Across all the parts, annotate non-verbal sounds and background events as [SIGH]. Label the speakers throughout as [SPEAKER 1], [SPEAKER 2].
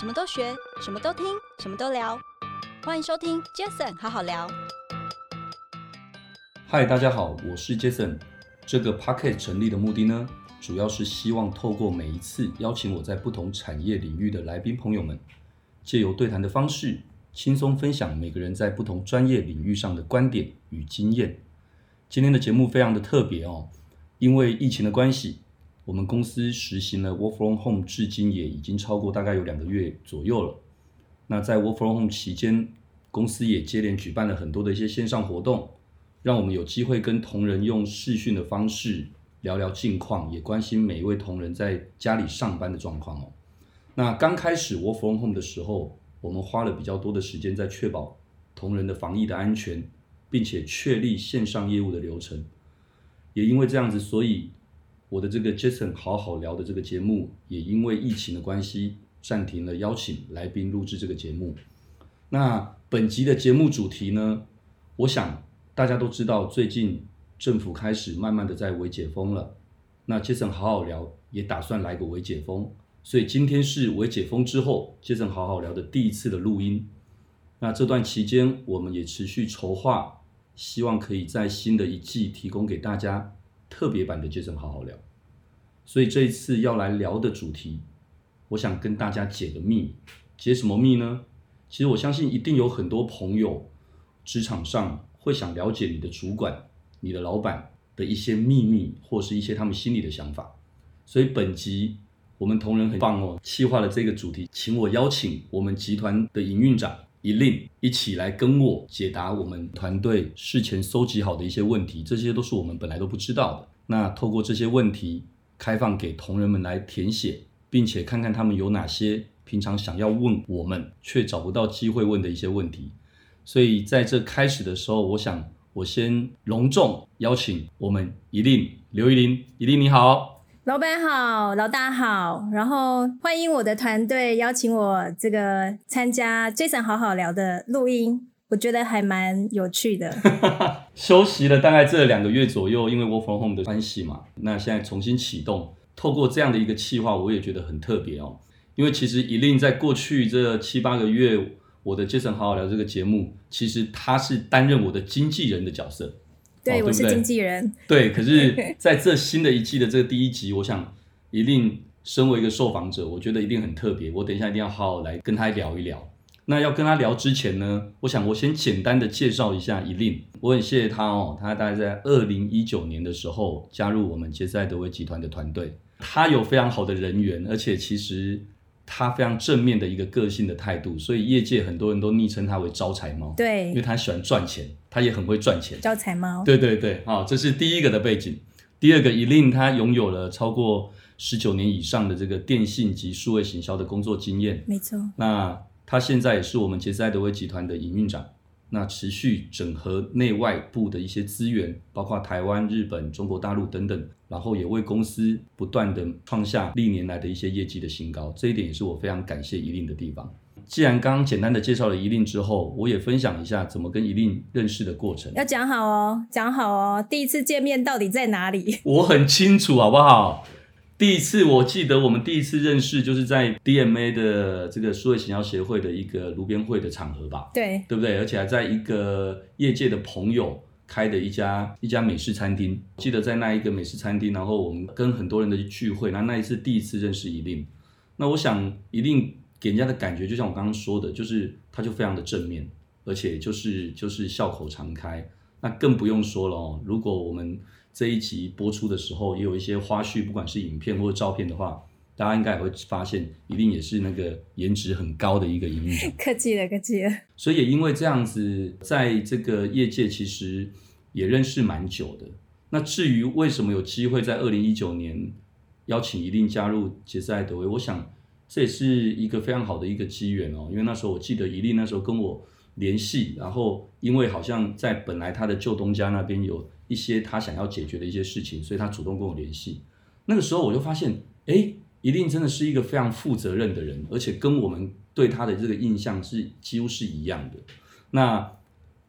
[SPEAKER 1] 什么都学，什么都听，什么都聊。欢迎收听 Jason 好好聊。
[SPEAKER 2] 嗨，大家好，我是 Jason。这个 Podcast 成立的目的呢，主要是希望透过每一次邀请我在不同产业领域的来宾朋友们，借由对谈的方式，轻松分享每个人在不同专业领域上的观点与经验。今天的节目非常的特别哦，因为疫情的关系。我们公司实行了 Work from Home，至今也已经超过大概有两个月左右了。那在 Work from Home 期间，公司也接连举办了很多的一些线上活动，让我们有机会跟同仁用视讯的方式聊聊近况，也关心每一位同仁在家里上班的状况哦。那刚开始 Work from Home 的时候，我们花了比较多的时间在确保同仁的防疫的安全，并且确立线上业务的流程。也因为这样子，所以。我的这个 Jason 好好聊的这个节目，也因为疫情的关系暂停了邀请来宾录制这个节目。那本集的节目主题呢，我想大家都知道，最近政府开始慢慢的在微解封了。那 Jason 好好聊也打算来个微解封，所以今天是微解封之后 Jason 好好聊的第一次的录音。那这段期间，我们也持续筹划，希望可以在新的一季提供给大家。特别版的 Jason 好好聊，所以这一次要来聊的主题，我想跟大家解个密，解什么密呢？其实我相信一定有很多朋友，职场上会想了解你的主管、你的老板的一些秘密，或是一些他们心里的想法。所以本集我们同仁很棒哦，企划了这个主题，请我邀请我们集团的营运长。一令一起来跟我解答我们团队事前搜集好的一些问题，这些都是我们本来都不知道的。那透过这些问题，开放给同仁们来填写，并且看看他们有哪些平常想要问我们却找不到机会问的一些问题。所以在这开始的时候，我想我先隆重邀请我们一令刘怡伶，Elin 你好。
[SPEAKER 3] 老板好，老大好，然后欢迎我的团队邀请我这个参加 Jason 好好聊的录音，我觉得还蛮有趣的。[LAUGHS]
[SPEAKER 2] 休息了大概这两个月左右，因为 Work from Home 的关系嘛，那现在重新启动，透过这样的一个企划，我也觉得很特别哦。因为其实 Elin 在过去这七八个月，我的 Jason 好好聊这个节目，其实他是担任我的经纪人的角色。
[SPEAKER 3] 对，我是经纪人。
[SPEAKER 2] 对，可是 [LAUGHS] 在这新的一季的这个第一集，我想一定身为一个受访者，我觉得一定很特别。我等一下一定要好好来跟他聊一聊。那要跟他聊之前呢，我想我先简单的介绍一下一令。我很谢谢他哦，他大概在二零一九年的时候加入我们杰斯爱德威集团的团队。他有非常好的人缘，而且其实。他非常正面的一个个性的态度，所以业界很多人都昵称他为招财猫。
[SPEAKER 3] 对，
[SPEAKER 2] 因为他喜欢赚钱，他也很会赚钱。
[SPEAKER 3] 招财猫。
[SPEAKER 2] 对对对，好，这是第一个的背景。第二个，Elin 他拥有了超过十九年以上的这个电信及数位行销的工作经验。
[SPEAKER 3] 没错。
[SPEAKER 2] 那他现在也是我们杰斯艾德威集团的营运长。那持续整合内外部的一些资源，包括台湾、日本、中国大陆等等，然后也为公司不断的创下历年来的一些业绩的新高，这一点也是我非常感谢 Elin 的地方。既然刚刚简单的介绍了 Elin 之后，我也分享一下怎么跟 Elin 认识的过程。
[SPEAKER 3] 要讲好哦，讲好哦，第一次见面到底在哪里？[LAUGHS]
[SPEAKER 2] 我很清楚，好不好？第一次我记得我们第一次认识就是在 DMA 的这个数位行销协会的一个炉边会的场合吧？
[SPEAKER 3] 对，
[SPEAKER 2] 对不对？而且还在一个业界的朋友开的一家一家美式餐厅。记得在那一个美式餐厅，然后我们跟很多人的聚会，那那一次第一次认识一定。那我想一定给人家的感觉，就像我刚刚说的，就是他就非常的正面，而且就是就是笑口常开。那更不用说了哦，如果我们这一集播出的时候，也有一些花絮，不管是影片或者照片的话，大家应该也会发现，一定也是那个颜值很高的一个营运长。
[SPEAKER 3] 客气了，客气了。
[SPEAKER 2] 所以也因为这样子，在这个业界其实也认识蛮久的。那至于为什么有机会在二零一九年邀请一令加入杰斯艾德威，我想这也是一个非常好的一个机缘哦。因为那时候我记得一令那时候跟我联系，然后因为好像在本来他的旧东家那边有。一些他想要解决的一些事情，所以他主动跟我联系。那个时候我就发现，哎一定真的是一个非常负责任的人，而且跟我们对他的这个印象是几乎是一样的。那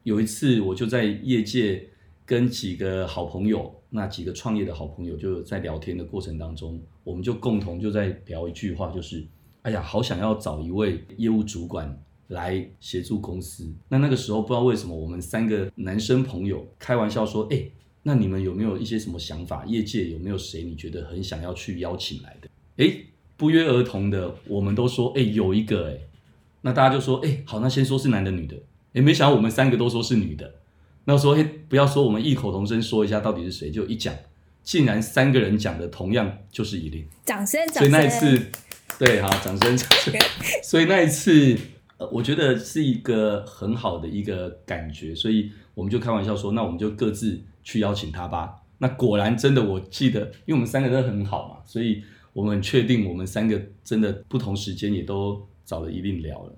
[SPEAKER 2] 有一次我就在业界跟几个好朋友，那几个创业的好朋友就在聊天的过程当中，我们就共同就在聊一句话，就是哎呀，好想要找一位业务主管来协助公司。那那个时候不知道为什么，我们三个男生朋友开玩笑说，哎，那你们有没有一些什么想法？业界有没有谁你觉得很想要去邀请来的？哎，不约而同的，我们都说，哎，有一个，哎，那大家就说，哎，好，那先说是男的女的。哎，没想到我们三个都说是女的。那说，哎，不要说，我们异口同声说一下到底是谁，就一讲。竟然三个人讲的同样就是一令，
[SPEAKER 3] 掌声，掌声。
[SPEAKER 2] 所以那一次，对，好，掌声，掌声。[LAUGHS] 所以那一次，呃，我觉得是一个很好的一个感觉，所以我们就开玩笑说，那我们就各自去邀请他吧。那果然真的，我记得，因为我们三个都很好嘛，所以我们确定我们三个真的不同时间也都找了一令聊了。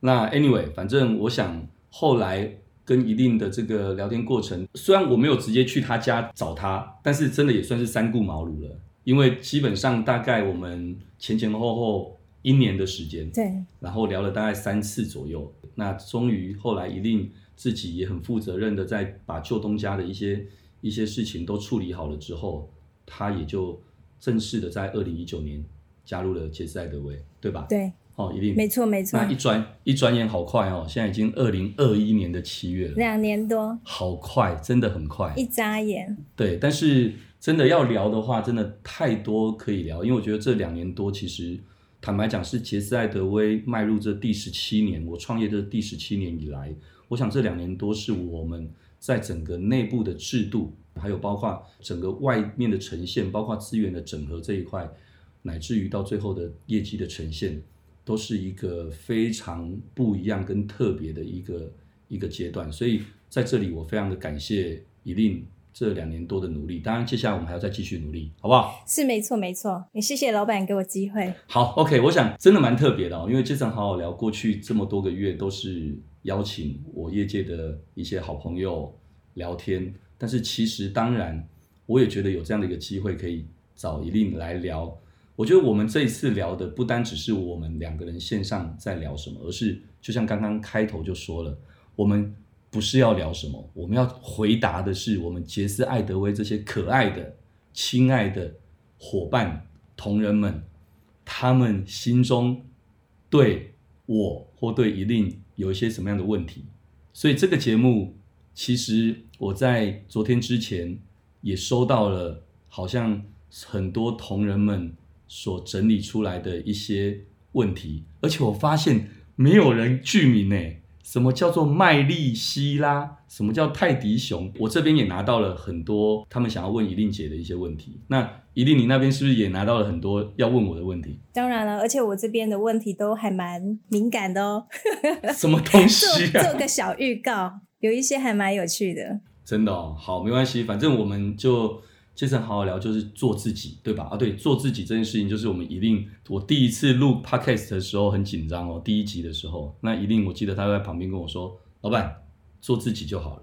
[SPEAKER 2] 那 anyway，反正我想后来。跟一令的这个聊天过程，虽然我没有直接去他家找他，但是真的也算是三顾茅庐了。因为基本上大概我们前前后后一年的时间，
[SPEAKER 3] 对，
[SPEAKER 2] 然后聊了大概三次左右。那终于后来一令自己也很负责任的在把旧东家的一些一些事情都处理好了之后，他也就正式的在二零一九年加入了杰斯艾德威，对吧？
[SPEAKER 3] 对。
[SPEAKER 2] 哦，一定
[SPEAKER 3] 没错没错。
[SPEAKER 2] 那一转一转眼好快哦，现在已经二零二一年的七月了，
[SPEAKER 3] 两年多，
[SPEAKER 2] 好快，真的很快，
[SPEAKER 3] 一眨眼。
[SPEAKER 2] 对，但是真的要聊的话，真的太多可以聊，因为我觉得这两年多，其实坦白讲，是杰斯艾德威迈入这第十七年，我创业这第十七年以来，我想这两年多是我们在整个内部的制度，还有包括整个外面的呈现，包括资源的整合这一块，乃至于到最后的业绩的呈现。都是一个非常不一样跟特别的一个一个阶段，所以在这里我非常的感谢一令这两年多的努力。当然，接下来我们还要再继续努力，好不好？
[SPEAKER 3] 是没错没错，也谢谢老板给我机会。
[SPEAKER 2] 好，OK，我想真的蛮特别的哦，因为这场好好聊过去这么多个月都是邀请我业界的一些好朋友聊天，但是其实当然我也觉得有这样的一个机会可以找一令来聊。我觉得我们这一次聊的不单只是我们两个人线上在聊什么，而是就像刚刚开头就说了，我们不是要聊什么，我们要回答的是我们杰斯艾德威这些可爱的、亲爱的伙伴、同仁们，他们心中对我或对一令有一些什么样的问题。所以这个节目，其实我在昨天之前也收到了，好像很多同仁们。所整理出来的一些问题，而且我发现没有人具名诶，什么叫做麦利希拉？什么叫泰迪熊？我这边也拿到了很多他们想要问一令姐的一些问题。那一令，你那边是不是也拿到了很多要问我的问题？
[SPEAKER 3] 当然了，而且我这边的问题都还蛮敏感的哦。
[SPEAKER 2] 什么东西啊？[LAUGHS]
[SPEAKER 3] 做，做个小预告，有一些还蛮有趣的。
[SPEAKER 2] 真的哦，好，没关系，反正我们就。杰森好好聊，就是做自己，对吧？啊，对，做自己这件事情，就是我们一定。我第一次录 podcast 的时候很紧张哦，第一集的时候，那一定我记得他在旁边跟我说：“老板，做自己就好了，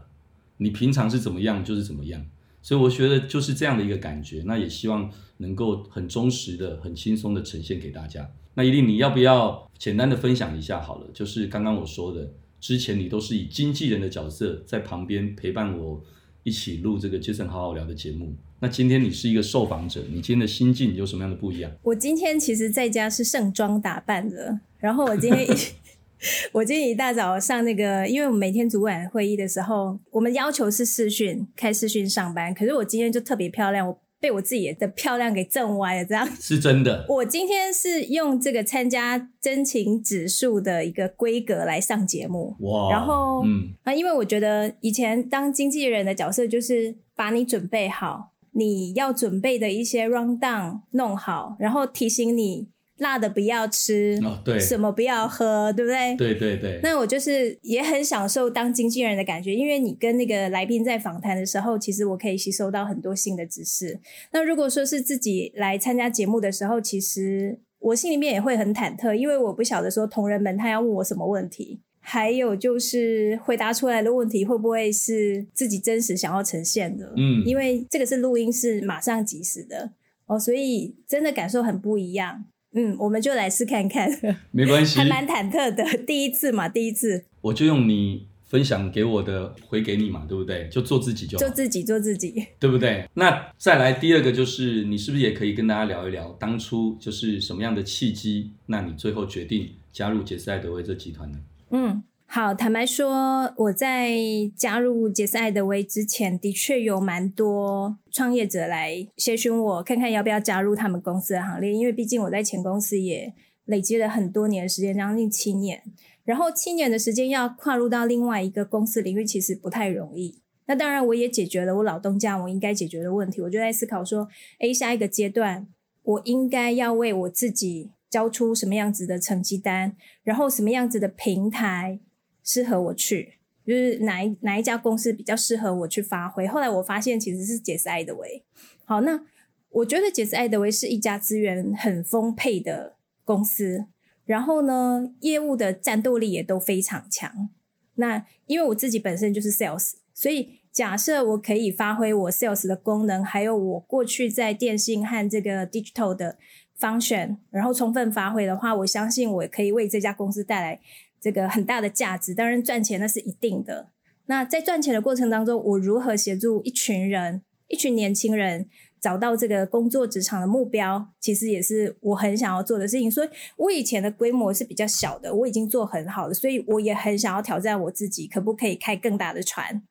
[SPEAKER 2] 你平常是怎么样就是怎么样。”所以我觉得就是这样的一个感觉。那也希望能够很忠实的、很轻松的呈现给大家。那一定，你要不要简单的分享一下好了？就是刚刚我说的，之前你都是以经纪人的角色在旁边陪伴我一起录这个杰森好好聊的节目。那今天你是一个受访者，你今天的心境有什么样的不一样？
[SPEAKER 3] 我今天其实在家是盛装打扮的，然后我今天一 [LAUGHS] 我今天一大早上那个，因为我们每天主管会议的时候，我们要求是视讯开视讯上班，可是我今天就特别漂亮，我被我自己的漂亮给震歪了，这样 [LAUGHS]
[SPEAKER 2] 是真的。
[SPEAKER 3] 我今天是用这个参加真情指数的一个规格来上节目，哇，然后嗯啊，因为我觉得以前当经纪人的角色就是把你准备好。你要准备的一些 rundown 弄好，然后提醒你辣的不要吃，
[SPEAKER 2] 哦，对，
[SPEAKER 3] 什么不要喝，对不对？
[SPEAKER 2] 对对对。
[SPEAKER 3] 那我就是也很享受当经纪人的感觉，因为你跟那个来宾在访谈的时候，其实我可以吸收到很多新的知识。那如果说是自己来参加节目的时候，其实我心里面也会很忐忑，因为我不晓得说同仁们他要问我什么问题。还有就是回答出来的问题会不会是自己真实想要呈现的？嗯，因为这个是录音，是马上即时的哦，所以真的感受很不一样。嗯，我们就来试看看。[LAUGHS]
[SPEAKER 2] 没关系，
[SPEAKER 3] 还蛮忐忑的，第一次嘛，第一次。
[SPEAKER 2] 我就用你分享给我的回给你嘛，对不对？就做自己就好，
[SPEAKER 3] 做自己，做自己，
[SPEAKER 2] 对不对？那再来第二个就是，你是不是也可以跟大家聊一聊当初就是什么样的契机？那你最后决定加入杰斯艾德威这集团呢？
[SPEAKER 3] 嗯。好，坦白说，我在加入杰斯艾德威之前，的确有蛮多创业者来咨询我，看看要不要加入他们公司的行列。因为毕竟我在前公司也累积了很多年的时间，将近七年。然后七年的时间要跨入到另外一个公司领域，其实不太容易。那当然，我也解决了我老东家我应该解决的问题。我就在思考说，诶，下一个阶段，我应该要为我自己交出什么样子的成绩单，然后什么样子的平台。适合我去，就是哪一哪一家公司比较适合我去发挥。后来我发现其实是杰斯艾德威。好，那我觉得杰斯艾德威是一家资源很丰沛的公司，然后呢，业务的战斗力也都非常强。那因为我自己本身就是 sales，所以假设我可以发挥我 sales 的功能，还有我过去在电信和这个 digital 的 function，然后充分发挥的话，我相信我可以为这家公司带来。这个很大的价值，当然赚钱那是一定的。那在赚钱的过程当中，我如何协助一群人、一群年轻人找到这个工作职场的目标，其实也是我很想要做的事情。所以我以前的规模是比较小的，我已经做很好了，所以我也很想要挑战我自己，可不可以开更大的船？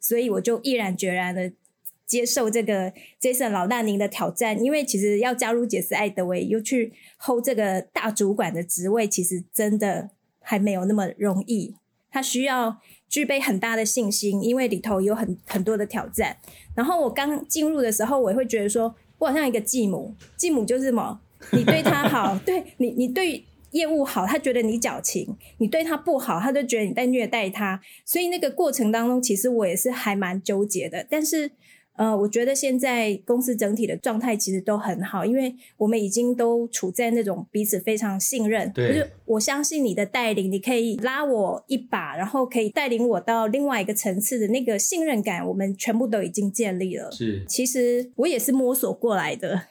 [SPEAKER 3] 所以我就毅然决然的接受这个 Jason 老大您的挑战，因为其实要加入杰斯艾德威，又去 hold 这个大主管的职位，其实真的。还没有那么容易，他需要具备很大的信心，因为里头有很很多的挑战。然后我刚进入的时候，我也会觉得说，我好像一个继母，继母就是什么？你对他好，[LAUGHS] 对你，你对业务好，他觉得你矫情；你对他不好，他就觉得你在虐待他。所以那个过程当中，其实我也是还蛮纠结的。但是。呃，我觉得现在公司整体的状态其实都很好，因为我们已经都处在那种彼此非常信任，
[SPEAKER 2] 对，
[SPEAKER 3] 就是我相信你的带领，你可以拉我一把，然后可以带领我到另外一个层次的那个信任感，我们全部都已经建立了。
[SPEAKER 2] 是，
[SPEAKER 3] 其实我也是摸索过来的，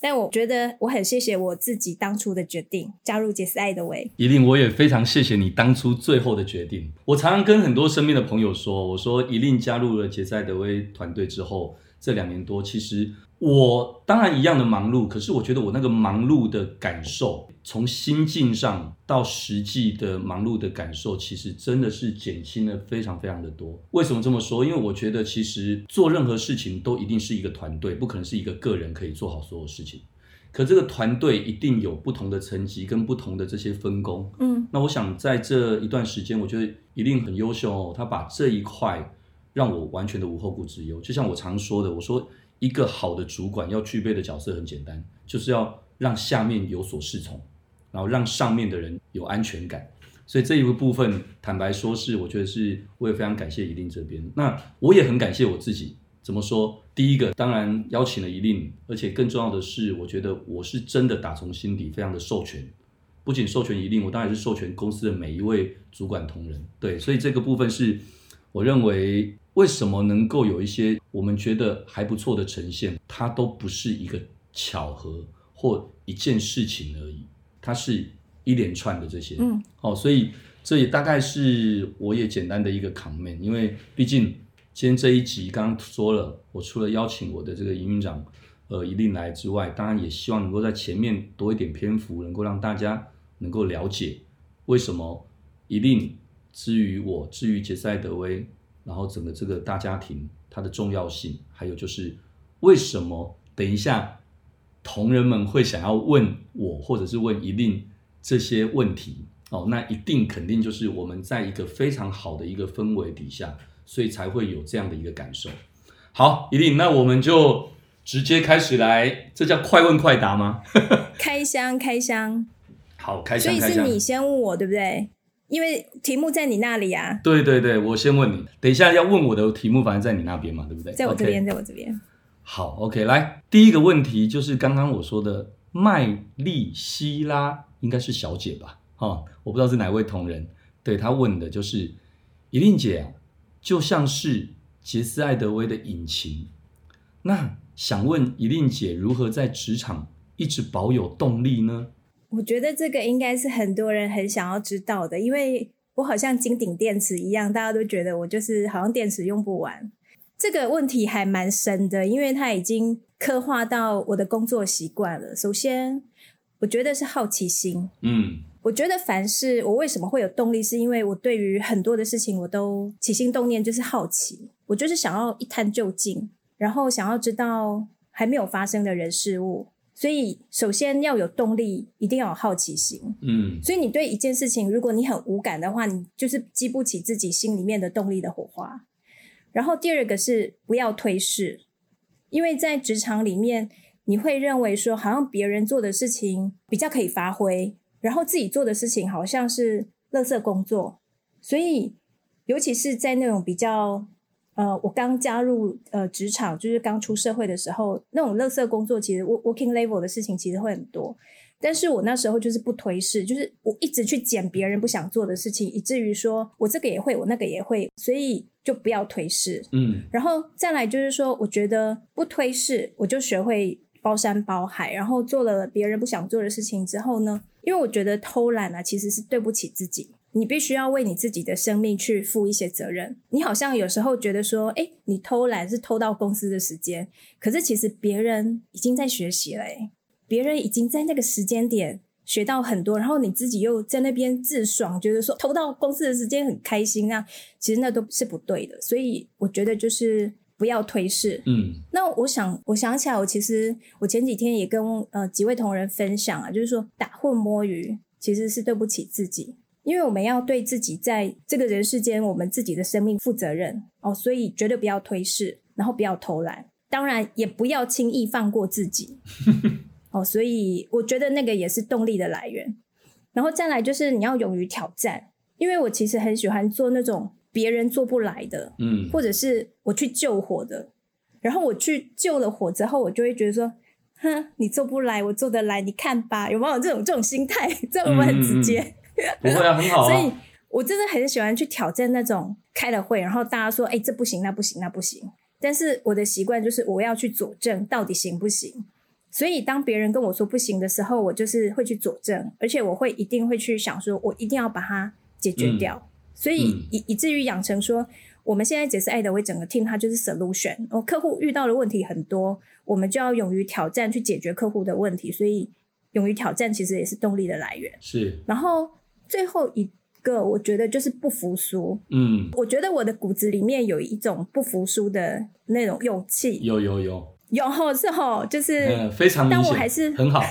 [SPEAKER 3] 但我觉得我很谢谢我自己当初的决定，加入杰斯艾德威。
[SPEAKER 2] 一令，我也非常谢谢你当初最后的决定。我常常跟很多身边的朋友说，我说一令加入了杰斯艾德威团队之后。这两年多，其实我当然一样的忙碌，可是我觉得我那个忙碌的感受，从心境上到实际的忙碌的感受，其实真的是减轻了非常非常的多。为什么这么说？因为我觉得其实做任何事情都一定是一个团队，不可能是一个个人可以做好所有事情。可这个团队一定有不同的层级跟不同的这些分工。嗯，那我想在这一段时间，我觉得一定很优秀哦，他把这一块。让我完全的无后顾之忧。就像我常说的，我说一个好的主管要具备的角色很简单，就是要让下面有所适从，然后让上面的人有安全感。所以这一个部分，坦白说是，我觉得是，我也非常感谢一令这边。那我也很感谢我自己。怎么说？第一个，当然邀请了一令，而且更重要的是，我觉得我是真的打从心底非常的授权，不仅授权一令，我当然是授权公司的每一位主管同仁。对，所以这个部分是我认为。为什么能够有一些我们觉得还不错的呈现？它都不是一个巧合或一件事情而已，它是一连串的这些。嗯，好，所以这也大概是我也简单的一个 comment，因为毕竟今天这一集刚刚说了，我除了邀请我的这个营运长呃一定来之外，当然也希望能够在前面多一点篇幅，能够让大家能够了解为什么一定之于我，之于杰斯艾德威。然后整个这个大家庭它的重要性，还有就是为什么等一下同仁们会想要问我，或者是问一令这些问题哦，那一定肯定就是我们在一个非常好的一个氛围底下，所以才会有这样的一个感受。好，一定，那我们就直接开始来，这叫快问快答吗？[LAUGHS]
[SPEAKER 3] 开箱，开箱。
[SPEAKER 2] 好，开箱，开箱。
[SPEAKER 3] 所以是你先问我，对不对？因为题目在你那里啊。
[SPEAKER 2] 对对对，我先问你，等一下要问我的题目，反正在你那边嘛，对不对？
[SPEAKER 3] 在我这边
[SPEAKER 2] ，Okay
[SPEAKER 3] 在我这边。
[SPEAKER 2] 好，OK，来，第一个问题就是刚刚我说的麦莉希拉，应该是小姐吧？哦，我不知道是哪位同仁，对，他问的就是怡令姐啊，就像是杰斯艾德威的引擎，那想问怡令姐如何在职场一直保有动力呢？
[SPEAKER 3] 我觉得这个应该是很多人很想要知道的，因为我好像金顶电池一样，大家都觉得我就是好像电池用不完。这个问题还蛮深的，因为它已经刻画到我的工作习惯了。首先，我觉得是好奇心。
[SPEAKER 2] 嗯，
[SPEAKER 3] 我觉得凡事我为什么会有动力，是因为我对于很多的事情我都起心动念就是好奇，我就是想要一探究竟，然后想要知道还没有发生的人事物。所以，首先要有动力，一定要有好奇心。
[SPEAKER 2] 嗯，
[SPEAKER 3] 所以你对一件事情，如果你很无感的话，你就是激不起自己心里面的动力的火花。然后第二个是不要推事，因为在职场里面，你会认为说，好像别人做的事情比较可以发挥，然后自己做的事情好像是垃圾工作。所以，尤其是在那种比较。呃，我刚加入呃职场，就是刚出社会的时候，那种垃圾工作，其实 working level 的事情其实会很多。但是我那时候就是不推事，就是我一直去捡别人不想做的事情，以至于说我这个也会，我那个也会，所以就不要推事。
[SPEAKER 2] 嗯，
[SPEAKER 3] 然后再来就是说，我觉得不推事，我就学会包山包海，然后做了别人不想做的事情之后呢，因为我觉得偷懒啊，其实是对不起自己。你必须要为你自己的生命去负一些责任。你好像有时候觉得说，诶，你偷懒是偷到公司的时间，可是其实别人已经在学习了，诶，别人已经在那个时间点学到很多，然后你自己又在那边自爽，觉得说偷到公司的时间很开心啊，其实那都是不对的。所以我觉得就是不要推事。
[SPEAKER 2] 嗯，
[SPEAKER 3] 那我想，我想起来，我其实我前几天也跟呃几位同仁分享啊，就是说打混摸鱼其实是对不起自己。因为我们要对自己在这个人世间，我们自己的生命负责任哦，所以绝对不要推事，然后不要偷懒，当然也不要轻易放过自己 [LAUGHS] 哦。所以我觉得那个也是动力的来源。然后再来就是你要勇于挑战，因为我其实很喜欢做那种别人做不来的，
[SPEAKER 2] 嗯，
[SPEAKER 3] 或者是我去救火的，然后我去救了火之后，我就会觉得说，哼，你做不来，我做得来，你看吧，有没有这种这种心态？[LAUGHS] 这我们很直接？[LAUGHS]
[SPEAKER 2] 不会啊，很好啊。
[SPEAKER 3] 所以我真的很喜欢去挑战那种开了会，然后大家说：“哎，这不行，那不行，那不行。”但是我的习惯就是我要去佐证到底行不行。所以当别人跟我说不行的时候，我就是会去佐证，而且我会一定会去想说，我一定要把它解决掉。嗯、所以以以至于养成说，我们现在解释爱德威整个 team 它就是 solution。我，客户遇到的问题很多，我们就要勇于挑战去解决客户的问题。所以勇于挑战其实也是动力的来源。
[SPEAKER 2] 是，
[SPEAKER 3] 然后。最后一个，我觉得就是不服输。
[SPEAKER 2] 嗯，
[SPEAKER 3] 我觉得我的骨子里面有一种不服输的那种勇气。
[SPEAKER 2] 有有有
[SPEAKER 3] 有吼是吼，就是、
[SPEAKER 2] 嗯、非常明显，
[SPEAKER 3] 当我还是
[SPEAKER 2] 很好。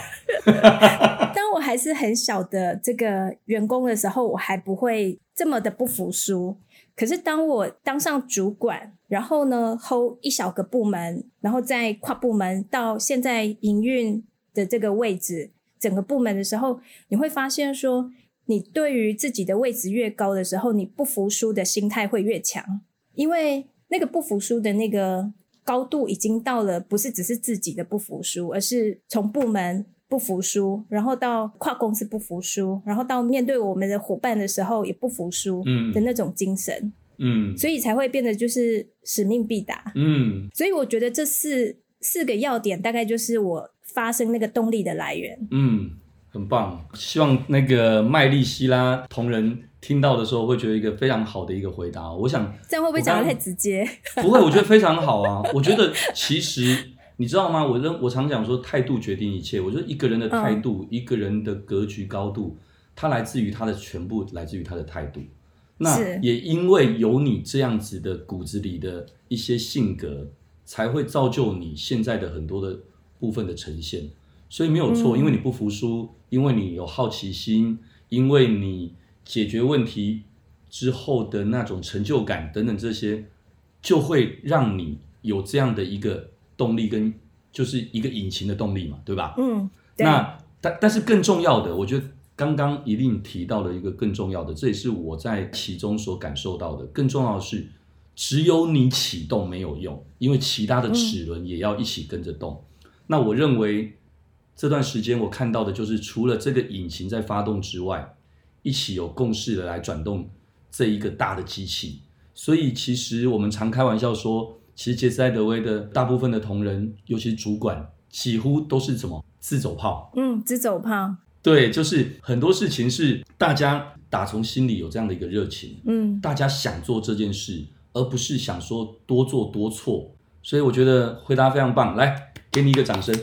[SPEAKER 2] [LAUGHS]
[SPEAKER 3] 当我还是很小的这个员工的时候，我还不会这么的不服输。可是当我当上主管，然后呢，hold 一小个部门，然后再跨部门到现在营运的这个位置，整个部门的时候，你会发现说。你对于自己的位置越高的时候，你不服输的心态会越强，因为那个不服输的那个高度已经到了，不是只是自己的不服输，而是从部门不服输，然后到跨公司不服输，然后到面对我们的伙伴的时候也不服输，嗯。的那种精神，
[SPEAKER 2] 嗯，
[SPEAKER 3] 所以才会变得就是使命必达，
[SPEAKER 2] 嗯，
[SPEAKER 3] 所以我觉得这四四个要点大概就是我发生那个动力的来源，
[SPEAKER 2] 嗯。很棒，希望那个麦丽希拉同仁听到的时候会觉得一个非常好的一个回答。我想
[SPEAKER 3] 这样会不会讲的太直接？
[SPEAKER 2] 不会，我觉得非常好啊。我觉得其实你知道吗？我认我常讲说态度决定一切。我觉得一个人的态度，嗯、一个人的格局高度，它来自于他的全部，来自于他的态度。那也因为有你这样子的骨子里的一些性格，才会造就你现在的很多的部分的呈现。所以没有错，因为你不服输，因为你有好奇心，因为你解决问题之后的那种成就感等等这些，就会让你有这样的一个动力跟就是一个引擎的动力嘛，对吧？
[SPEAKER 3] 嗯，
[SPEAKER 2] 那但但是更重要的，我觉得刚刚一定提到了一个更重要的，这也是我在其中所感受到的。更重要的是，只有你启动没有用，因为其他的齿轮也要一起跟着动。嗯，那我认为。这段时间我看到的就是，除了这个引擎在发动之外，一起有共识的来转动这一个大的机器。所以其实我们常开玩笑说，其实杰斯爱德威的大部分的同仁，尤其是主管，几乎都是怎么自走炮。
[SPEAKER 3] 嗯，自走炮。
[SPEAKER 2] 对，就是很多事情是大家打从心里有这样的一个热情，
[SPEAKER 3] 嗯，
[SPEAKER 2] 大家想做这件事，而不是想说多做多错。所以我觉得回答非常棒，来给你一个掌
[SPEAKER 3] 声。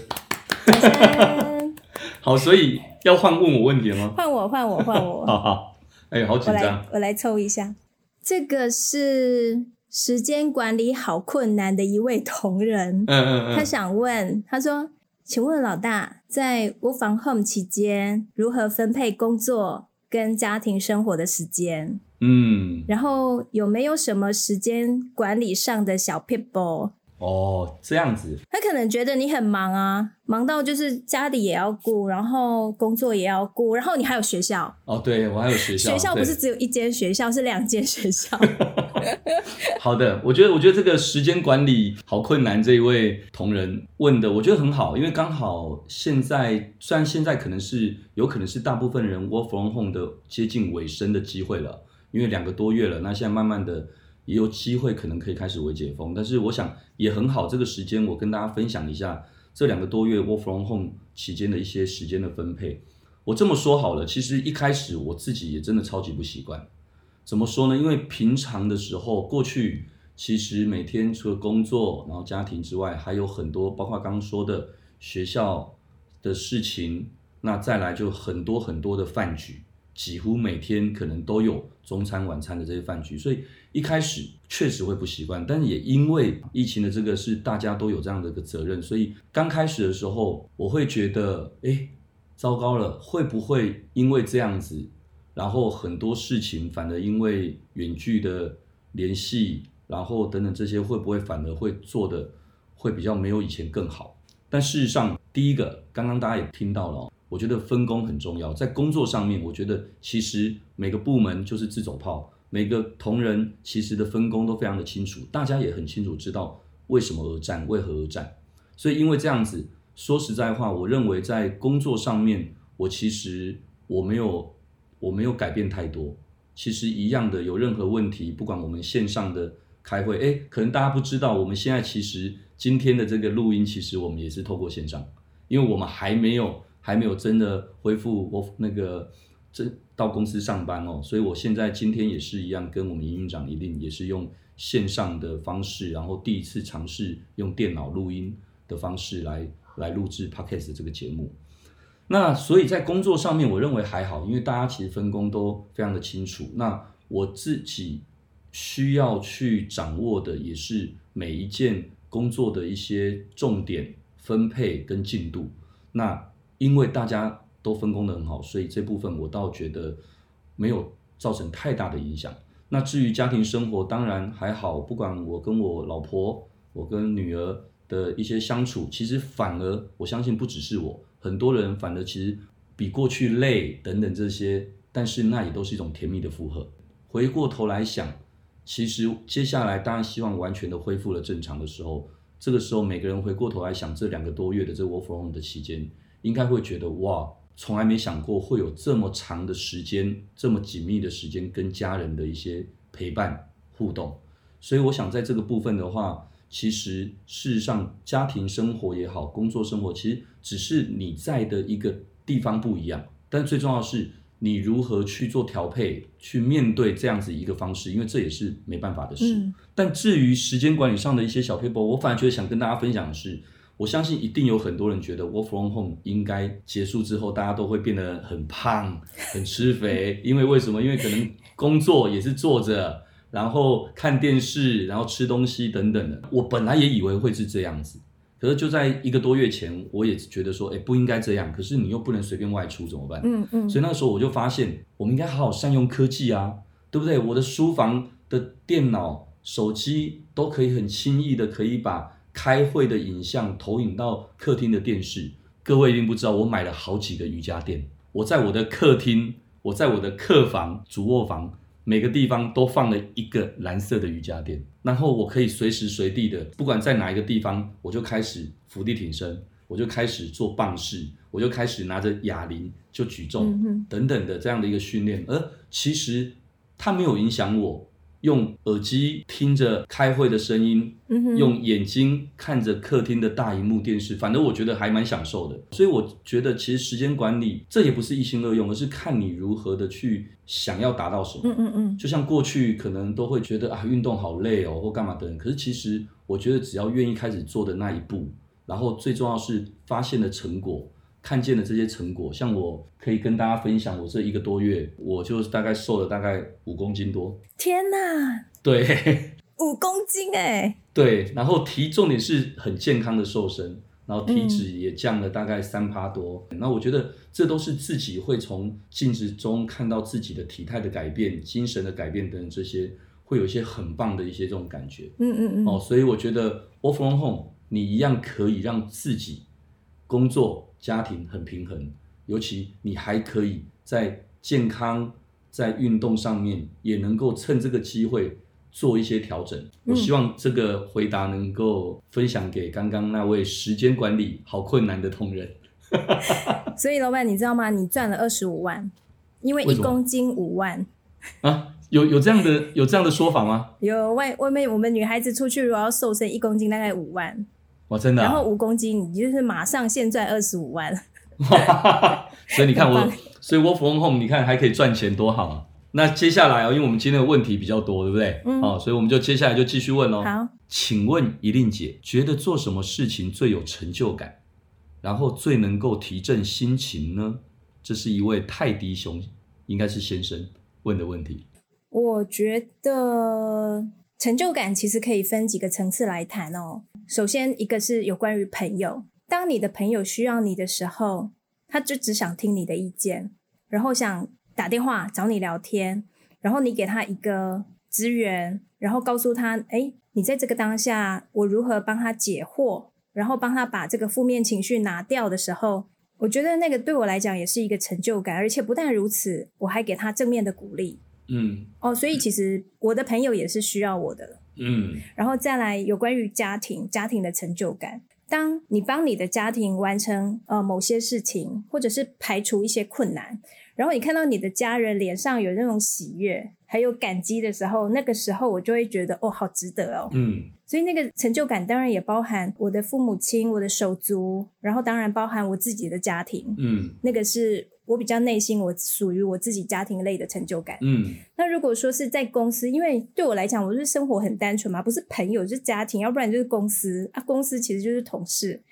[SPEAKER 3] [LAUGHS]
[SPEAKER 2] 好，所以要换问我问题了吗？
[SPEAKER 3] 换我，换我，换我。[LAUGHS]
[SPEAKER 2] 好好，哎，好紧张。
[SPEAKER 3] 我来，抽一下。这个是时间管理好困难的一位同仁，
[SPEAKER 2] 嗯嗯嗯，
[SPEAKER 3] 他想问，他说。请问老大，在 work from home 期间，如何分配工作跟家庭生活的时间？
[SPEAKER 2] 嗯，
[SPEAKER 3] 然后有没有什么时间管理上的小撇步？
[SPEAKER 2] 哦，这样子，
[SPEAKER 3] 他可能觉得你很忙啊，忙到就是家里也要顾，然后工作也要顾，然后你还有学校。
[SPEAKER 2] 哦，对，我还有学校。
[SPEAKER 3] 学校不是只有一间学校，是两间学校。[LAUGHS]
[SPEAKER 2] 好的，我觉得，我觉得这个时间管理好困难。这一位同仁问的，我觉得很好，因为刚好现在，虽然现在可能是有可能是大部分人 work from home 的接近尾声的机会了，因为两个多月了，那现在慢慢的。也有机会可能可以开始微解封，但是我想也很好。这个时间我跟大家分享一下这两个多月 work from home 期间的一些时间的分配。我这么说好了，其实一开始我自己也真的超级不习惯。怎么说呢？因为平常的时候，过去其实每天除了工作，然后家庭之外，还有很多，包括刚刚说的学校的事情，那再来就很多很多的饭局。几乎每天可能都有中餐晚餐的这些饭局，所以一开始确实会不习惯，但也因为疫情的这个是大家都有这样的一个责任，所以刚开始的时候我会觉得，哎，糟糕了，会不会因为这样子，然后很多事情反而因为远距的联系，然后等等这些会不会反而会做的会比较没有以前更好？但事实上，第一个刚刚大家也听到了。我觉得分工很重要，在工作上面，我觉得其实每个部门就是自走炮，每个同仁其实的分工都非常的清楚，大家也很清楚知道为什么而战，为何而战。所以因为这样子，说实在话，我认为在工作上面，我其实我没有我没有改变太多，其实一样的，有任何问题，不管我们线上的开会，诶，可能大家不知道，我们现在其实今天的这个录音，其实我们也是透过线上，因为我们还没有。还没有真的恢复我那个这到公司上班哦，所以我现在今天也是一样，跟我们营运长一定也是用线上的方式，然后第一次尝试用电脑录音的方式来来录制 Podcast 这个节目。那所以在工作上面，我认为还好，因为大家其实分工都非常的清楚。那我自己需要去掌握的也是每一件工作的一些重点分配跟进度。那因为大家都分工得很好，所以这部分我倒觉得没有造成太大的影响。那至于家庭生活，当然还好，不管我跟我老婆、我跟女儿的一些相处，其实反而我相信不只是我，很多人反而其实比过去累等等这些，但是那也都是一种甜蜜的负荷。回过头来想，其实接下来当然希望完全的恢复了正常的时候，这个时候每个人回过头来想，这两个多月的这 work from home 的期间。应该会觉得哇，从来没想过会有这么长的时间，这么紧密的时间跟家人的一些陪伴互动。所以我想在这个部分的话，其实事实上家庭生活也好，工作生活其实只是你在的一个地方不一样，但最重要的是你如何去做调配，去面对这样子一个方式，因为这也是没办法的事。但至于时间管理上的一些小撇步，我反而觉得想跟大家分享的是。我相信一定有很多人觉得 work from home 应该结束之后，大家都会变得很胖、[LAUGHS] 很吃肥，因为为什么？因为可能工作也是坐着，然后看电视，然后吃东西等等的。我本来也以为会是这样子，可是就在一个多月前，我也觉得说，哎，不应该这样。可是你又不能随便外出，怎么办？嗯嗯。所以那时候我就发现，我们应该好好善用科技啊，对不对？我的书房的电脑、手机都可以很轻易的可以把。开会的影像投影到客厅的电视，各位一定不知道，我买了好几个瑜伽垫。我在我的客厅，我在我的客房、主卧房，每个地方都放了一个蓝色的瑜伽垫。然后我可以随时随地的，不管在哪一个地方，我就开始伏地挺身，我就开始做棒式，我就开始拿着哑铃就举重等等的这样的一个训练。而其实它没有影响我用耳机听着开会的声音，嗯，用眼睛看着客厅的大荧幕电视，反正我觉得还蛮享受的。所以我觉得其实时间管理这也不是一心二用，而是看你如何的去想要达到什么。嗯嗯嗯。就像过去可能都会觉得啊，运动好累哦，或干嘛的。可是其实我觉得只要愿意开始做的那一步，然后最重要是发现的成果。看见了这些成果，像我可以跟大家分享，我这一个多月，我就大概瘦了大概五公斤多。
[SPEAKER 3] 天哪！
[SPEAKER 2] 对，
[SPEAKER 3] 五公斤哎。
[SPEAKER 2] 对，然后体重点是很健康的瘦身，然后体脂也降了大概三趴多。嗯。那我觉得这都是自己会从镜子中看到自己的体态的改变、精神的改变等等这些，会有一些很棒的一些这种感觉。嗯嗯嗯。哦，所以我觉得 Work from home，你一样可以让自己工作。家庭很平衡，尤其你还可以在健康、在运动上面，也能够趁这个机会做一些调整。我希望这个回答能够分享给刚刚那位时间管理好困难的同仁。[LAUGHS]
[SPEAKER 3] 所以老板，你知道吗？你赚了二十五万，因为一公斤五万
[SPEAKER 2] 啊？有有这样的有这样的说法吗？
[SPEAKER 3] 有外外面我们女孩子出去如果要瘦身，一公斤大概五万。
[SPEAKER 2] 哇，真的、啊！
[SPEAKER 3] 然后五公斤，你就是马上现赚二十五万。[LAUGHS]
[SPEAKER 2] 所以你看我，所以 Work from home，你看还可以赚钱，多好啊！那接下来哦，因为我们今天的问题比较多，对不对？嗯。哦，所以我们就接下来就继续问喽。好，请问一令姐，觉得做什么事情最有成就感，然后最能够提振心情呢？这是一位泰迪熊，应该是先生问的问题。
[SPEAKER 3] 我觉得成就感其实可以分几个层次来谈哦。首先，一个是有关于朋友。当你的朋友需要你的时候，他就只想听你的意见，然后想打电话找你聊天，然后你给他一个资源，然后告诉他：“诶，你在这个当下，我如何帮他解惑，然后帮他把这个负面情绪拿掉的时候，我觉得那个对我来讲也是一个成就感。而且不但如此，我还给他正面的鼓励。嗯，哦，所以其实我的朋友也是需要我的。”嗯，然后再来有关于家庭，家庭的成就感。当你帮你的家庭完成呃某些事情，或者是排除一些困难，然后你看到你的家人脸上有那种喜悦，还有感激的时候，那个时候我就会觉得哦，好值得哦。嗯，所以那个成就感当然也包含我的父母亲、我的手足，然后当然包含我自己的家庭。嗯，那个是。我比较内心，我属于我自己家庭类的成就感。嗯，那如果说是在公司，因为对我来讲，我是生活很单纯嘛，不是朋友就是家庭，要不然就是公司啊。公司其实就是同事，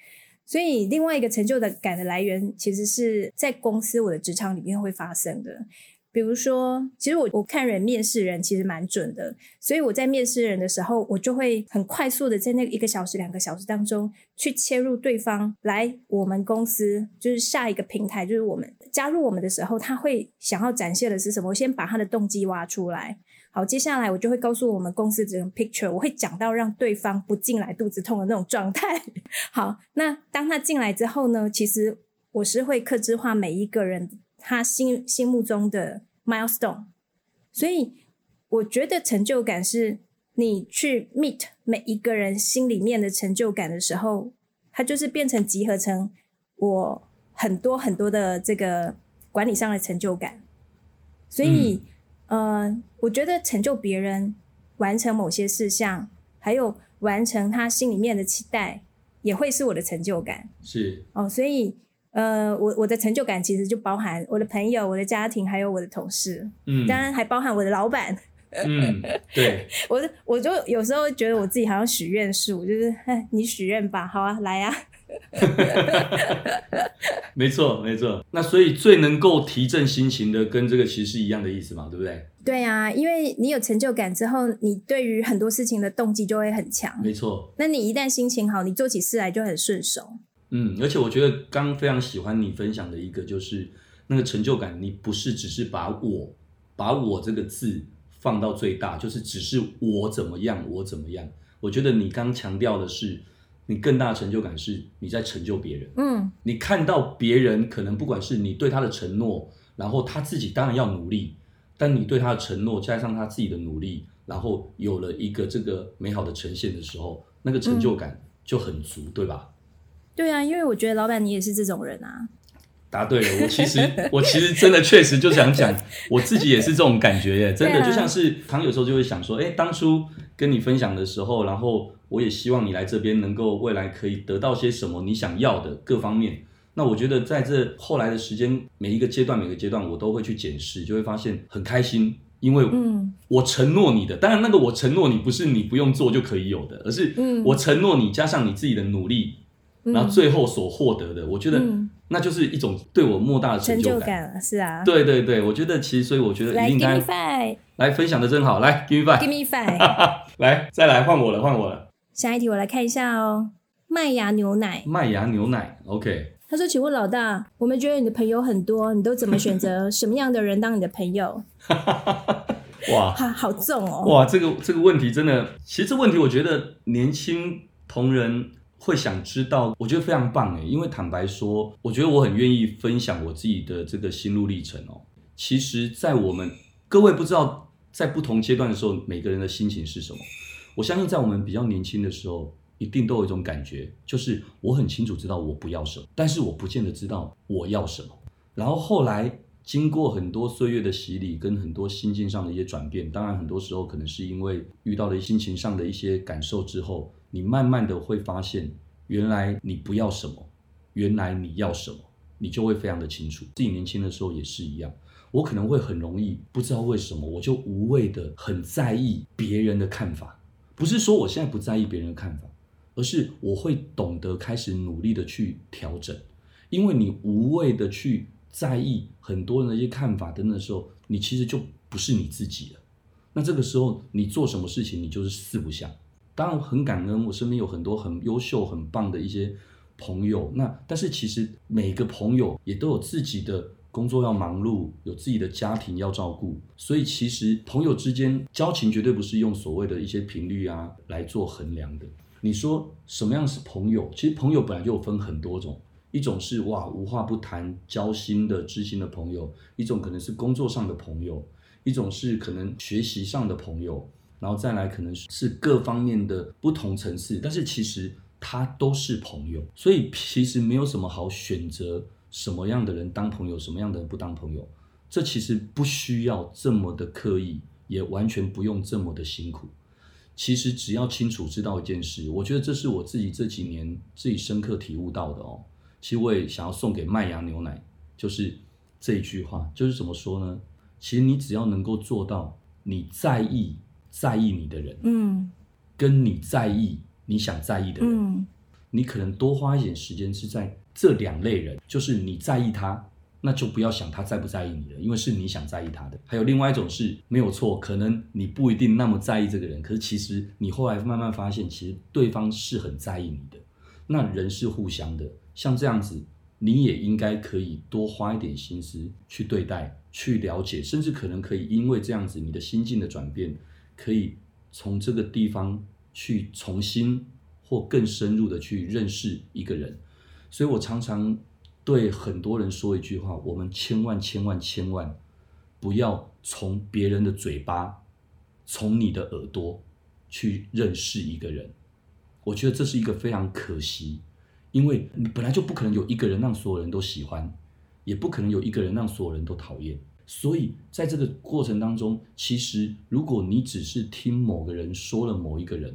[SPEAKER 3] 所以另外一个成就的感的来源，其实是在公司我的职场里面会发生的。比如说，其实我我看人面试人其实蛮准的，所以我在面试人的时候，我就会很快速的在那一个小时、两个小时当中去切入对方来我们公司，就是下一个平台，就是我们加入我们的时候，他会想要展现的是什么？我先把他的动机挖出来。好，接下来我就会告诉我们公司这种 picture，我会讲到让对方不进来肚子痛的那种状态。[LAUGHS] 好，那当他进来之后呢，其实我是会客制化每一个人。他心心目中的 milestone，所以我觉得成就感是你去 meet 每一个人心里面的成就感的时候，它就是变成集合成我很多很多的这个管理上的成就感。所以，嗯、呃，我觉得成就别人完成某些事项，还有完成他心里面的期待，也会是我的成就感。
[SPEAKER 2] 是
[SPEAKER 3] 哦，所以。呃，我我的成就感其实就包含我的朋友、我的家庭，还有我的同事，嗯，当然还包含我的老板，
[SPEAKER 2] 嗯，对，[LAUGHS]
[SPEAKER 3] 我我就有时候觉得我自己好像许愿树，就是，哎，你许愿吧，好啊，来啊，[LAUGHS]
[SPEAKER 2] 没错没错，那所以最能够提振心情的，跟这个其实是一样的意思嘛，对不对？
[SPEAKER 3] 对啊，因为你有成就感之后，你对于很多事情的动机就会很强，
[SPEAKER 2] 没错。
[SPEAKER 3] 那你一旦心情好，你做起事来就很顺手。
[SPEAKER 2] 嗯，而且我觉得刚刚非常喜欢你分享的一个，就是那个成就感，你不是只是把我把我这个字放到最大，就是只是我怎么样，我怎么样。我觉得你刚强调的是，你更大的成就感是你在成就别人。嗯，你看到别人可能不管是你对他的承诺，然后他自己当然要努力，但你对他的承诺加上他自己的努力，然后有了一个这个美好的呈现的时候，那个成就感就很足，嗯、对吧？
[SPEAKER 3] 对啊，因为我觉得老板你也是这种人啊。
[SPEAKER 2] 答对了，我其实我其实真的确实就想讲，[LAUGHS] 我自己也是这种感觉耶，真的就像是常有时候就会想说，哎，当初跟你分享的时候，然后我也希望你来这边能够未来可以得到些什么你想要的各方面。那我觉得在这后来的时间，每一个阶段每个阶段，我都会去检视，就会发现很开心，因为我承诺你的，当然那个我承诺你不是你不用做就可以有的，而是我承诺你加上你自己的努力，然后最后所获得的，我觉得。那就是一种对我莫大的成就感，
[SPEAKER 3] 了，是啊，
[SPEAKER 2] 对对对，我觉得其实，所以我觉得一定该来，来分享的真好，来 give me five，give
[SPEAKER 3] me five，[LAUGHS]
[SPEAKER 2] 来再来换我了，换我了。
[SPEAKER 3] 下一题我来看一下哦，麦芽牛奶，
[SPEAKER 2] 麦芽牛奶，OK。
[SPEAKER 3] 他说：“请问老大，我们觉得你的朋友很多，你都怎么选择什么样的人当你的朋友？” [LAUGHS]
[SPEAKER 2] 哇，
[SPEAKER 3] 好好重哦，
[SPEAKER 2] 哇，这个这个问题真的，其实这问题我觉得年轻同仁。会想知道，我觉得非常棒诶，因为坦白说，我觉得我很愿意分享我自己的这个心路历程哦。其实，在我们各位不知道，在不同阶段的时候，每个人的心情是什么？我相信，在我们比较年轻的时候，一定都有一种感觉，就是我很清楚知道我不要什么，但是我不见得知道我要什么。然后后来经过很多岁月的洗礼，跟很多心境上的一些转变，当然很多时候可能是因为遇到了心情上的一些感受之后。你慢慢的会发现，原来你不要什么，原来你要什么，你就会非常的清楚。自己年轻的时候也是一样，我可能会很容易不知道为什么，我就无谓的很在意别人的看法。不是说我现在不在意别人的看法，而是我会懂得开始努力的去调整。因为你无谓的去在意很多人的一些看法等等的时候，你其实就不是你自己了。那这个时候你做什么事情，你就是四不像。当然很感恩，我身边有很多很优秀、很棒的一些朋友。那但是其实每个朋友也都有自己的工作要忙碌，有自己的家庭要照顾。所以其实朋友之间交情绝对不是用所谓的一些频率啊来做衡量的。你说什么样是朋友？其实朋友本来就有分很多种，一种是哇无话不谈、交心的知心的朋友；一种可能是工作上的朋友；一种是可能学习上的朋友。然后再来，可能是各方面的不同层次，但是其实他都是朋友，所以其实没有什么好选择什么样的人当朋友，什么样的人不当朋友，这其实不需要这么的刻意，也完全不用这么的辛苦。其实只要清楚知道一件事，我觉得这是我自己这几年自己深刻体悟到的哦。其实我也想要送给麦芽牛奶，就是这一句话，就是怎么说呢？其实你只要能够做到，你在意。在意你的人，嗯，跟你在意你想在意的人，嗯，你可能多花一点时间是在这两类人，就是你在意他，那就不要想他在不在意你了，因为是你想在意他的。还有另外一种是没有错，可能你不一定那么在意这个人，可是其实你后来慢慢发现，其实对方是很在意你的。那人是互相的，像这样子，你也应该可以多花一点心思去对待、去了解，甚至可能可以因为这样子，你的心境的转变。可以从这个地方去重新或更深入的去认识一个人，所以我常常对很多人说一句话：我们千万千万千万不要从别人的嘴巴、从你的耳朵去认识一个人。我觉得这是一个非常可惜，因为你本来就不可能有一个人让所有人都喜欢，也不可能有一个人让所有人都讨厌。所以，在这个过程当中，其实如果你只是听某个人说了某一个人，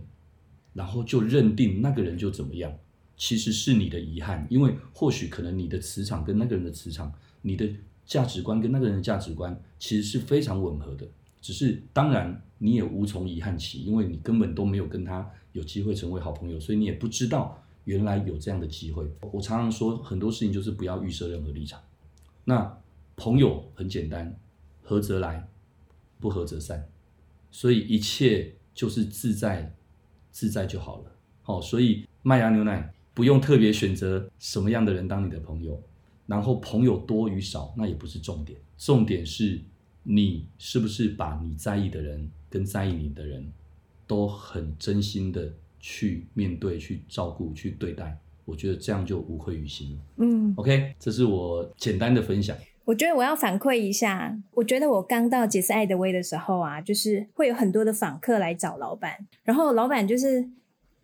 [SPEAKER 2] 然后就认定那个人就怎么样，其实是你的遗憾，因为或许可能你的磁场跟那个人的磁场，你的价值观跟那个人的价值观其实是非常吻合的。只是当然你也无从遗憾起，因为你根本都没有跟他有机会成为好朋友，所以你也不知道原来有这样的机会。我常常说很多事情就是不要预设任何立场。那。朋友很简单，合则来，不合则散，所以一切就是自在，自在就好了。好，所以麦芽牛奶不用特别选择什么样的人当你的朋友，然后朋友多与少那也不是重点，重点是你是不是把你在意的人跟在意你的人都很真心的去面对、去照顾、去对待，我觉得这样就无愧于心了。嗯，OK，这是我简单的分享。
[SPEAKER 3] 我觉得我要反馈一下，我觉得我刚到杰斯爱德威的时候啊，就是会有很多的访客来找老板，然后老板就是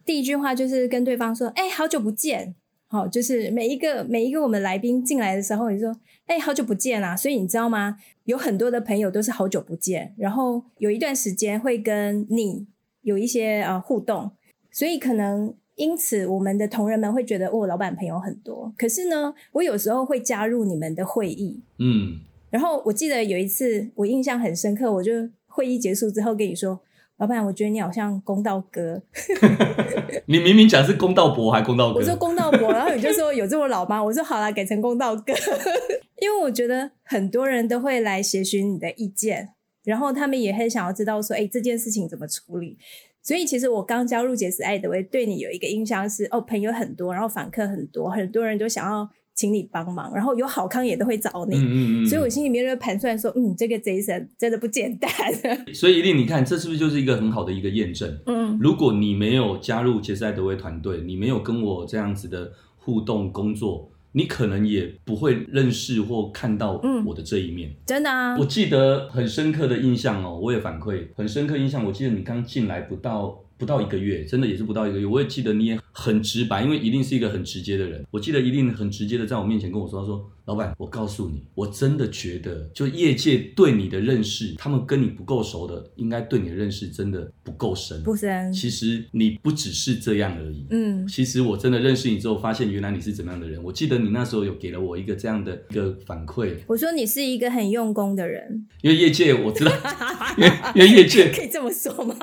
[SPEAKER 3] 第一句话就是跟对方说：“哎，好久不见。”好，就是每一个每一个我们来宾进来的时候，你说，哎，好久不见啊！所以你知道吗？有很多的朋友都是好久不见，然后有一段时间会跟你有一些呃互动，所以可能因此我们的同仁们会觉得，哦，老板朋友很多。可是呢，我有时候会加入你们的会议，
[SPEAKER 2] 嗯，
[SPEAKER 3] 然后我记得有一次我印象很深刻，我就会议结束之后跟你说。老板，我觉得你好像公道哥。[LAUGHS] [LAUGHS]
[SPEAKER 2] 你明明讲是公道伯还公道哥。
[SPEAKER 3] 我说公道伯，然后你就说有这么老吗？我说好了，改成公道哥。[LAUGHS] 因为我觉得很多人都会来协询你的意见，然后他们也很想要知道说，哎，这件事情怎么处理。所以其实我刚加入杰斯艾德威，对你有一个印象是，哦，朋友很多，然后访客很多，很多人都想要。请你帮忙，然后有好康也都会找你，嗯嗯嗯，所以我心里面就盘算说，嗯，这个 Jason 真的不简单。[LAUGHS]
[SPEAKER 2] 所以一定你看，这是不是就是一个很好的一个验证？嗯，如果你没有加入杰斯艾德威团队，你没有跟我这样子的互动工作，你可能也不会认识或看到我的这一面。嗯，
[SPEAKER 3] 真的啊，
[SPEAKER 2] 我记得很深刻的印象哦，我也反馈很深刻印象。我记得你刚进来不到。不到一个月，真的也是不到一个月。我也记得你也很直白，因为一定是一个很直接的人。我记得一定很直接的在我面前跟我说：“他说，老板，我告诉你，我真的觉得，就业界对你的认识，他们跟你不够熟的，应该对你的认识真的不够深。
[SPEAKER 3] 不深。
[SPEAKER 2] 其实你不只是这样而已。嗯，其实我真的认识你之后，发现原来你是怎么样的人。我记得你那时候有给了我一个这样的一个反馈。
[SPEAKER 3] 我说你是一个很用功的人，
[SPEAKER 2] 因为业界我知道，[LAUGHS] 因为因为业界
[SPEAKER 3] 可以这么说吗？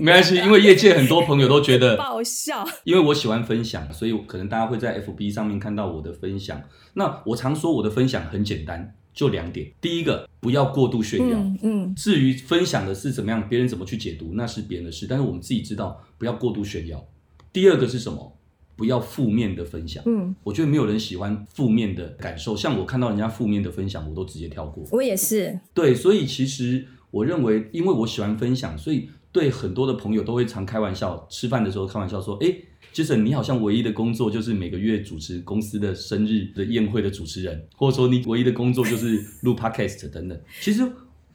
[SPEAKER 2] 没关系，因为业界很多朋友都觉得 [LAUGHS]
[SPEAKER 3] 爆 [LAUGHS] 笑。
[SPEAKER 2] 因为我喜欢分享，所以可能大家会在 FB 上面看到我的分享。那我常说我的分享很简单，就两点。第一个，不要过度炫耀。嗯。嗯，至于分享的是怎么样，别人怎么去解读，那是别人的事。但是我们自己知道，不要过度炫耀。第二个是什么？不要负面的分享。嗯，我觉得没有人喜欢负面的感受。像我看到人家负面的分享，我都直接跳过。
[SPEAKER 3] 我也是。
[SPEAKER 2] 对，所以其实我认为，因为我喜欢分享，所以。对很多的朋友都会常开玩笑，吃饭的时候开玩笑说：“哎，Jason，你好像唯一的工作就是每个月主持公司的生日的宴会的主持人，或者说你唯一的工作就是录 Podcast 等等。”其实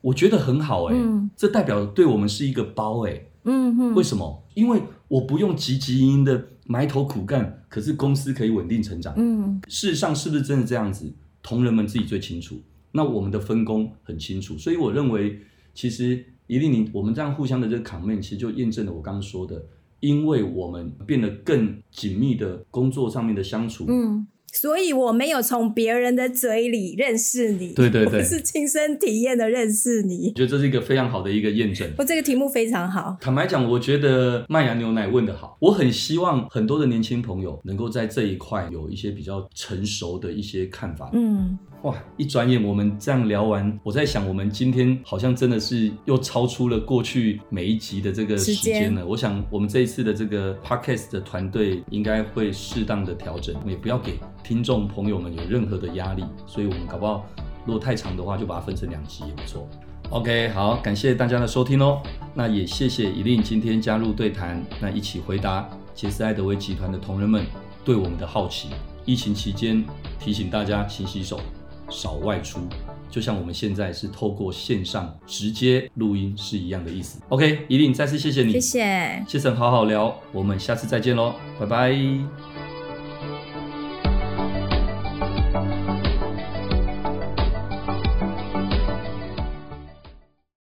[SPEAKER 2] 我觉得很好哎，嗯，这代表对我们是一个包哎，嗯哼，为什么？因为我不用急急营营的埋头苦干，可是公司可以稳定成长。嗯，事实上是不是真的这样子？同仁们自己最清楚。那我们的分工很清楚，所以我认为其实。一定，你我们这样互相的这个 comment，其实就验证了我刚刚说的，因为我们变得更紧密的工作上面的相处。嗯，
[SPEAKER 3] 所以我没有从别人的嘴里认识你，
[SPEAKER 2] 对对对，
[SPEAKER 3] 我是亲身体验的认识你。
[SPEAKER 2] 我觉得这是一个非常好的一个验证。
[SPEAKER 3] 我这个题目非常好。
[SPEAKER 2] 坦白讲，我觉得麦芽牛奶问得好。我很希望很多的年轻朋友能够在这一块有一些比较成熟的一些看法。嗯。哇！一转眼我们这样聊完，我在想，我们今天好像真的是又超出了过去每一集的这个时间了。间我想，我们这一次的这个 podcast 的团队应该会适当的调整，也不要给听众朋友们有任何的压力。所以，我们搞不好如果太长的话，就把它分成两集也不错。OK，好，感谢大家的收听哦。那也谢谢伊琳今天加入对谈，那一起回答杰斯艾德威集团的同仁们对我们的好奇。疫情期间提醒大家勤洗手。少外出，就像我们现在是透过线上直接录音是一样的意思。OK，一定再次谢谢你，
[SPEAKER 3] 谢谢，
[SPEAKER 2] 谢谢，好好聊，我们下次再见喽，拜拜。